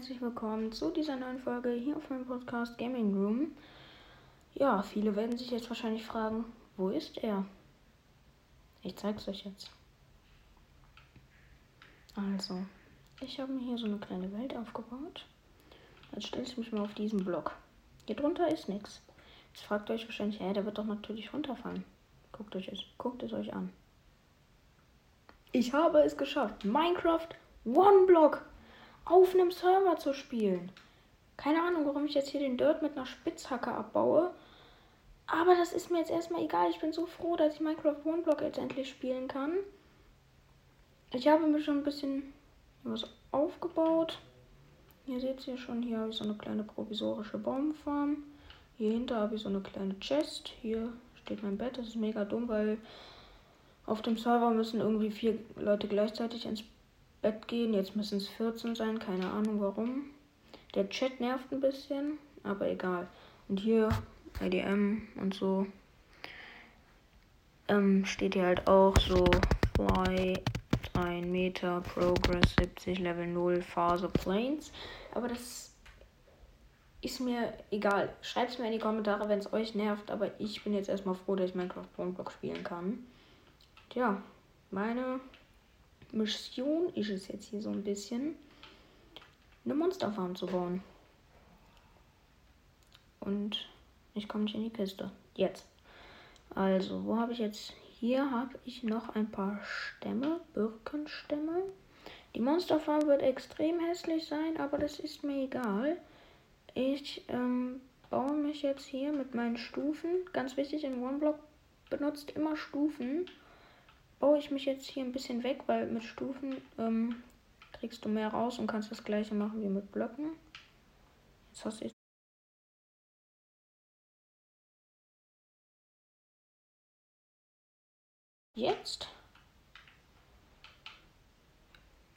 herzlich willkommen zu dieser neuen Folge hier auf meinem Podcast Gaming Room. Ja, viele werden sich jetzt wahrscheinlich fragen, wo ist er? Ich zeig's euch jetzt. Also, ich habe mir hier so eine kleine Welt aufgebaut. Jetzt stelle ich mich mal auf diesen Block. Hier drunter ist nichts. Jetzt fragt ihr euch wahrscheinlich, hä, der wird doch natürlich runterfallen. Guckt, euch es, guckt es euch an. Ich habe es geschafft. Minecraft One Block auf einem Server zu spielen. Keine Ahnung, warum ich jetzt hier den Dirt mit einer Spitzhacke abbaue. Aber das ist mir jetzt erstmal egal. Ich bin so froh, dass ich Minecraft One Block jetzt endlich spielen kann. Ich habe mir schon ein bisschen was aufgebaut. Hier seht ihr schon, hier habe ich so eine kleine provisorische Baumfarm. Hier hinter habe ich so eine kleine Chest. Hier steht mein Bett. Das ist mega dumm, weil auf dem Server müssen irgendwie vier Leute gleichzeitig ins Bett gehen. Jetzt müssen es 14 sein, keine Ahnung warum. Der Chat nervt ein bisschen, aber egal. Und hier IDM und so ähm, steht hier halt auch so Fly 1 Meter, Progress 70, Level 0, Phase Planes. Aber das ist mir egal. Schreibt es mir in die Kommentare, wenn es euch nervt. Aber ich bin jetzt erstmal froh, dass ich Minecraft Block spielen kann. Tja, meine Mission ist es jetzt hier so ein bisschen, eine Monsterfarm zu bauen. Und ich komme nicht in die Kiste. Jetzt. Also, wo habe ich jetzt? Hier habe ich noch ein paar Stämme, Birkenstämme. Die Monsterfarm wird extrem hässlich sein, aber das ist mir egal. Ich ähm, baue mich jetzt hier mit meinen Stufen. Ganz wichtig, in OneBlock benutzt immer Stufen baue ich mich jetzt hier ein bisschen weg, weil mit Stufen ähm, kriegst du mehr raus und kannst das gleiche machen wie mit Blöcken. Jetzt hast du Jetzt.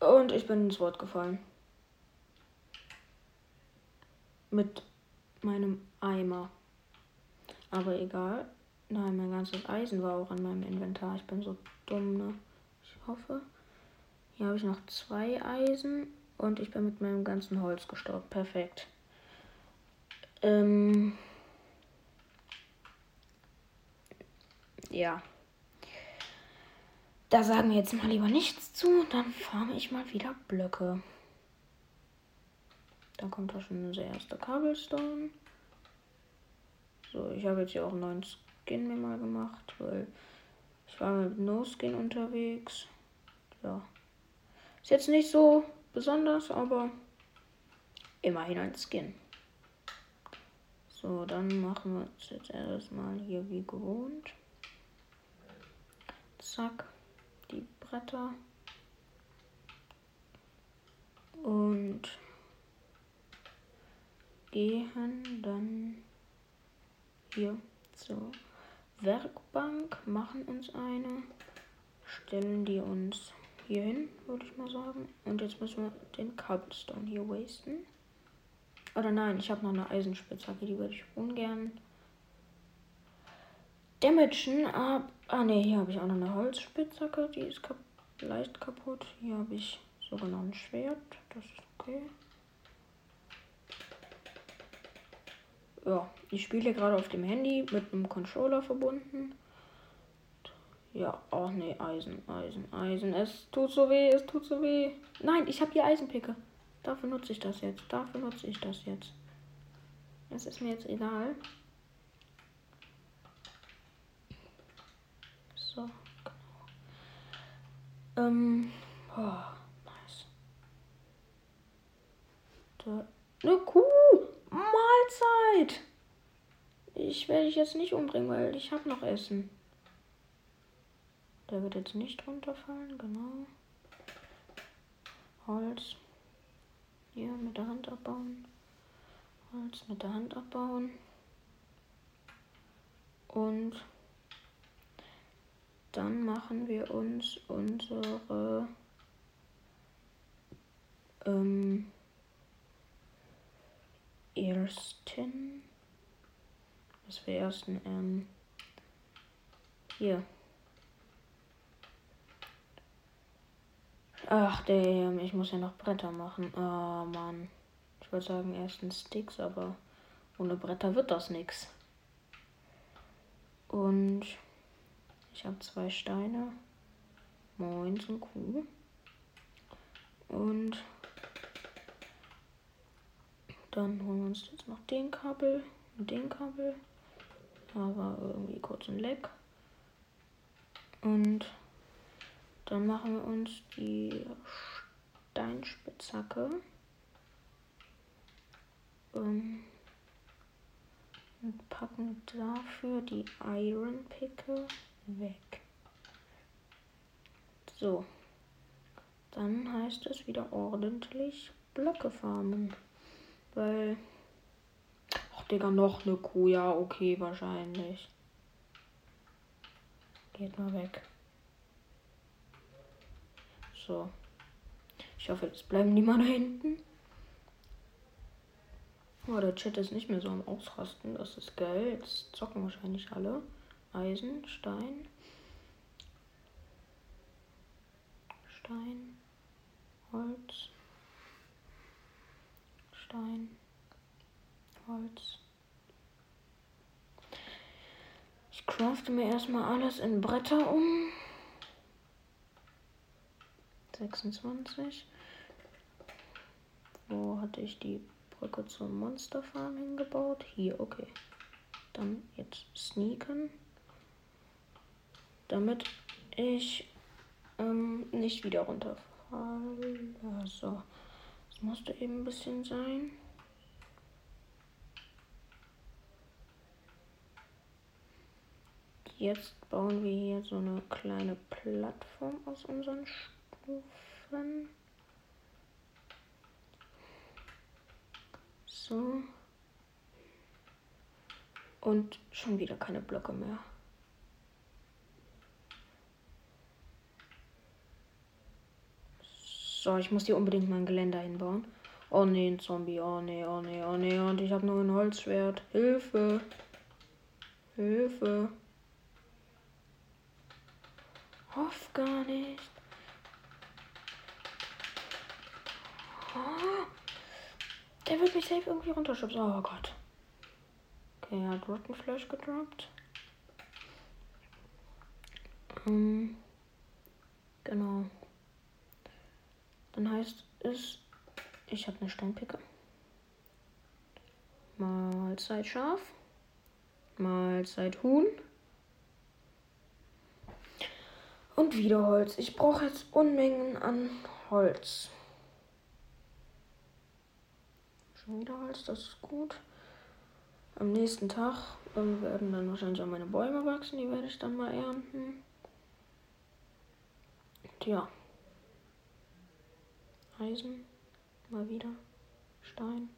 Und ich bin ins Wort gefallen. Mit meinem Eimer. Aber egal. Nein, mein ganzes Eisen war auch in meinem Inventar. Ich bin so dumm, ne? Ich hoffe. Hier habe ich noch zwei Eisen und ich bin mit meinem ganzen Holz gestorben. Perfekt. Ähm. Ja. Da sagen wir jetzt mal lieber nichts zu. Dann farme ich mal wieder Blöcke. Dann kommt da schon unser erster Cobblestone. So, ich habe jetzt hier auch einen neuen Skin mir mal gemacht, weil ich war mit No Skin unterwegs. Ja. Ist jetzt nicht so besonders, aber immerhin ein Skin. So, dann machen wir es jetzt erstmal hier wie gewohnt. Zack, die Bretter. Und gehen dann hier so Werkbank, machen uns eine, stellen die uns hier hin, würde ich mal sagen. Und jetzt müssen wir den Cobblestone hier wasten. Oder nein, ich habe noch eine Eisenspitzhacke, die würde ich ungern damagen. Ab ah ne, hier habe ich auch noch eine Holzspitzhacke, die ist kap leicht kaputt. Hier habe ich sogar noch ein Schwert, das ist okay. ja, ich spiele gerade auf dem Handy mit einem Controller verbunden. Ja, oh nee, Eisen, Eisen, Eisen. Es tut so weh, es tut so weh. Nein, ich habe hier Eisenpicke. Dafür nutze ich das jetzt. Dafür nutze ich das jetzt. Es ist mir jetzt egal. So, genau. Ähm, oh, nice. Da, eine Kuh. Mahlzeit. Ich werde dich jetzt nicht umbringen, weil ich habe noch Essen. Der wird jetzt nicht runterfallen, genau. Holz. Hier mit der Hand abbauen. Holz mit der Hand abbauen. Und dann machen wir uns unsere ähm, ersten. Wir ersten, ähm. Hier. Ach, der, ich muss ja noch Bretter machen. Oh, Mann. Ich würde sagen, erstens Sticks, aber ohne Bretter wird das nichts. Und ich habe zwei Steine. Moin zum Kuh. Und dann holen wir uns jetzt noch den Kabel und den Kabel. Da war irgendwie kurz ein Leck. Und dann machen wir uns die Steinspitzhacke. Ähm, und packen dafür die Iron Picke weg. So. Dann heißt es wieder ordentlich Blöcke farmen. Weil. Digga, noch eine Kuh. Ja, okay, wahrscheinlich. Geht mal weg. So. Ich hoffe, jetzt bleiben die mal da hinten. Oh, der Chat ist nicht mehr so am Ausrasten. Das ist geil. Jetzt zocken wahrscheinlich alle. Eisen, Stein. Stein. Holz. Stein. Holz. Ich crafte mir erstmal alles in Bretter um. 26. Wo hatte ich die Brücke zum Monsterfarm hingebaut? Hier, okay. Dann jetzt sneaken. Damit ich ähm, nicht wieder runterfalle. So. Das musste eben ein bisschen sein. Jetzt bauen wir hier so eine kleine Plattform aus unseren Stufen. So. Und schon wieder keine Blöcke mehr. So, ich muss hier unbedingt mein Geländer hinbauen. Oh ne, ein Zombie. Oh ne, oh ne, oh ne. Und ich habe nur ein Holzschwert. Hilfe. Hilfe. Hoff gar nicht. Oh. Der wird mich safe irgendwie runterschubsen. Oh Gott. Okay, er hat Rotten Flash gedroppt. Ähm, genau. Dann heißt es, ich habe eine Steinpicke. Mahlzeit Schaf. Mahlzeit Huhn. Und wieder Holz. Ich brauche jetzt Unmengen an Holz. Schon wieder Holz, das ist gut. Am nächsten Tag ähm, werden dann wahrscheinlich auch meine Bäume wachsen. Die werde ich dann mal ernten. Und ja. Eisen. Mal wieder. Stein.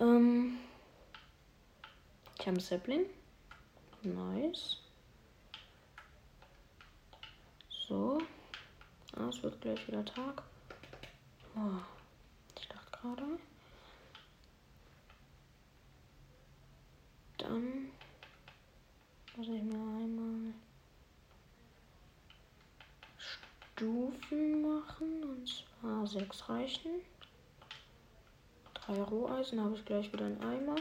Ähm, ich habe ein Sapling. Nice. So. Ah, es wird gleich wieder Tag. Oh, ich dachte gerade. Dann muss ich mir einmal Stufen machen. Und zwar sechs reichen. Drei Roheisen habe ich gleich wieder einen Eimer.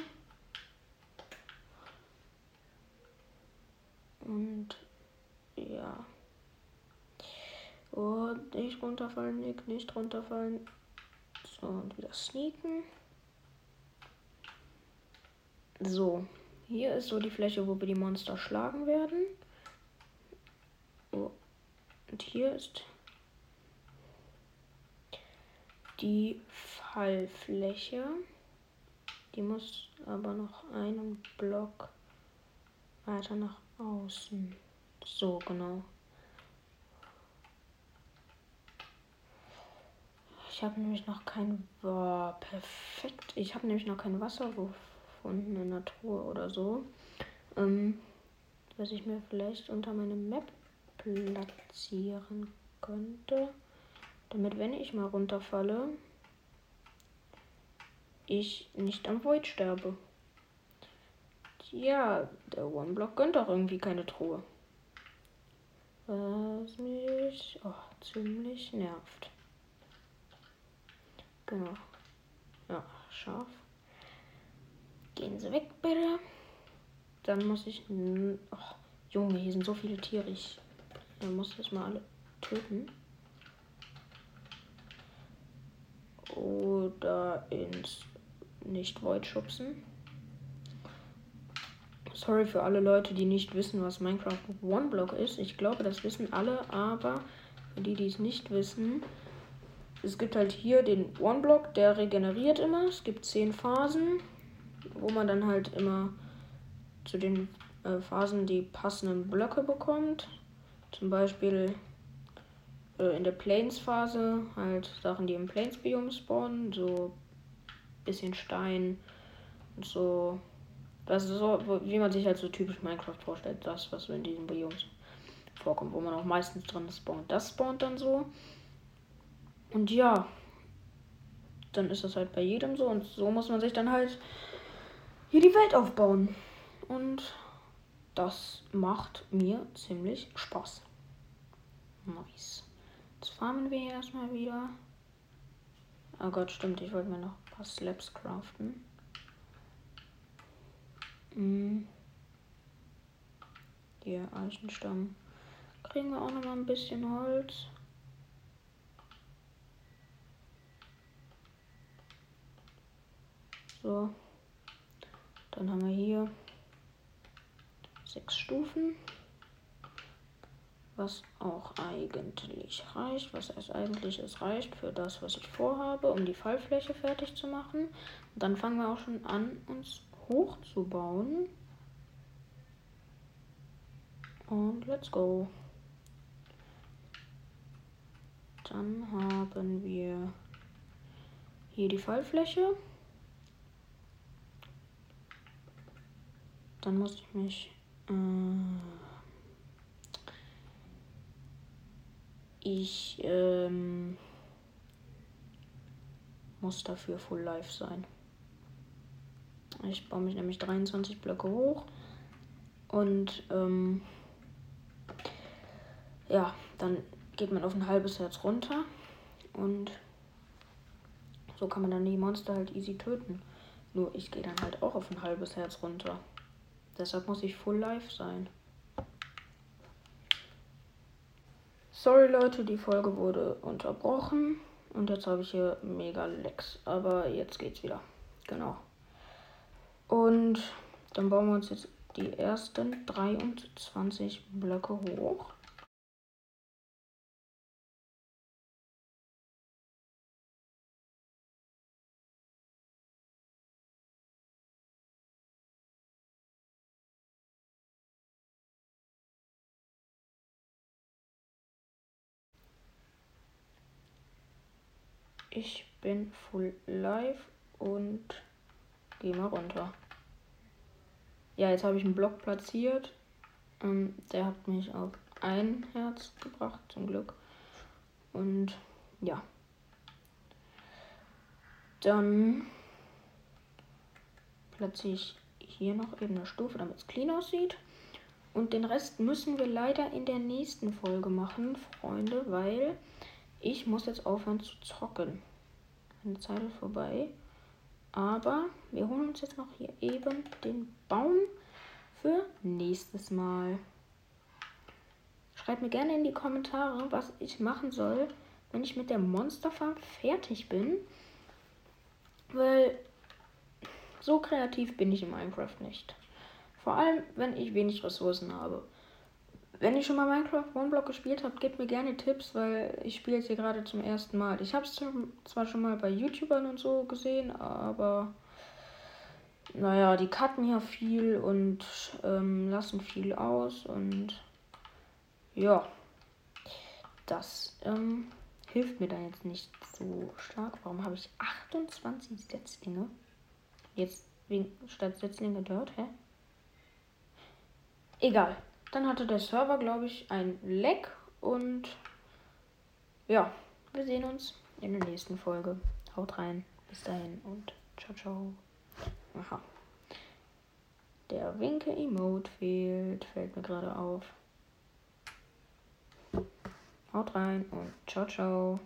Und ja. Und nicht runterfallen, Nick, nicht runterfallen. So, und wieder sneaken. So, hier ist so die Fläche, wo wir die Monster schlagen werden. Oh. Und hier ist die Fallfläche. Die muss aber noch einen Block weiter nach außen. So, genau. Ich habe nämlich noch kein. Boah, perfekt. Ich habe nämlich noch kein Wasser gefunden in der Truhe oder so. Ähm, was ich mir vielleicht unter meine Map platzieren könnte. Damit, wenn ich mal runterfalle, ich nicht am Void sterbe. Ja, der One-Block gönnt auch irgendwie keine Truhe. Was mich oh, ziemlich nervt. Genau. Ja, scharf. Gehen Sie weg, bitte. Dann muss ich. Oh, Junge, hier sind so viele Tiere. Ich muss das mal alle töten. Oder ins nicht Void schubsen. Sorry für alle Leute, die nicht wissen, was Minecraft One Block ist. Ich glaube, das wissen alle, aber für die, die es nicht wissen, es gibt halt hier den One Block, der regeneriert immer. Es gibt zehn Phasen, wo man dann halt immer zu den äh, Phasen die passenden Blöcke bekommt. Zum Beispiel äh, in der Plains-Phase halt Sachen, die im Plains-Biom spawnen, so bisschen Stein und so. Das ist so, wie man sich halt so typisch Minecraft vorstellt, das, was so in diesen Bioms vorkommt, wo man auch meistens drin spawnt. Das spawnt dann so. Und ja, dann ist das halt bei jedem so und so muss man sich dann halt hier die Welt aufbauen. Und das macht mir ziemlich Spaß. Nice. Jetzt farmen wir erstmal wieder. Oh Gott, stimmt, ich wollte mir noch ein paar Slabs craften. Mhm. Hier, Eichenstamm. Kriegen wir auch noch mal ein bisschen Holz. So. Dann haben wir hier sechs Stufen. Was auch eigentlich reicht. Was heißt eigentlich? Es reicht für das, was ich vorhabe, um die Fallfläche fertig zu machen. Und dann fangen wir auch schon an, uns hochzubauen. Und let's go. Dann haben wir hier die Fallfläche. Dann muss ich mich. Äh, ich ähm, muss dafür Full Life sein. Ich baue mich nämlich 23 Blöcke hoch. Und ähm, ja, dann geht man auf ein halbes Herz runter. Und so kann man dann die Monster halt easy töten. Nur ich gehe dann halt auch auf ein halbes Herz runter. Deshalb muss ich Full Life sein. Sorry Leute, die Folge wurde unterbrochen. Und jetzt habe ich hier mega Lex. Aber jetzt geht's wieder. Genau. Und dann bauen wir uns jetzt die ersten 23 Blöcke hoch. Ich bin full live und gehe mal runter. Ja, jetzt habe ich einen Block platziert. Ähm, der hat mich auf ein Herz gebracht, zum Glück. Und ja. Dann platziere ich hier noch eben eine Stufe, damit es clean aussieht. Und den Rest müssen wir leider in der nächsten Folge machen, Freunde, weil ich muss jetzt aufhören zu zocken. Meine Zeit ist vorbei. Aber wir holen uns jetzt noch hier eben den Baum für nächstes Mal. Schreibt mir gerne in die Kommentare, was ich machen soll, wenn ich mit der Monsterfarm fertig bin. Weil so kreativ bin ich in Minecraft nicht. Vor allem, wenn ich wenig Ressourcen habe. Wenn ihr schon mal Minecraft One Block gespielt habt, gebt mir gerne Tipps, weil ich spiele es hier gerade zum ersten Mal. Ich habe es zwar schon mal bei YouTubern und so gesehen, aber naja, die cutten ja viel und ähm, lassen viel aus und ja, das ähm, hilft mir da jetzt nicht so stark. Warum habe ich 28 Setzlinge? Jetzt wegen statt Setzlinge dort, hä? Egal. Dann hatte der Server, glaube ich, ein Leck und ja, wir sehen uns in der nächsten Folge. Haut rein. Bis dahin und ciao, ciao. Aha. Der Winke-Emote fehlt, fällt mir gerade auf. Haut rein und ciao, ciao.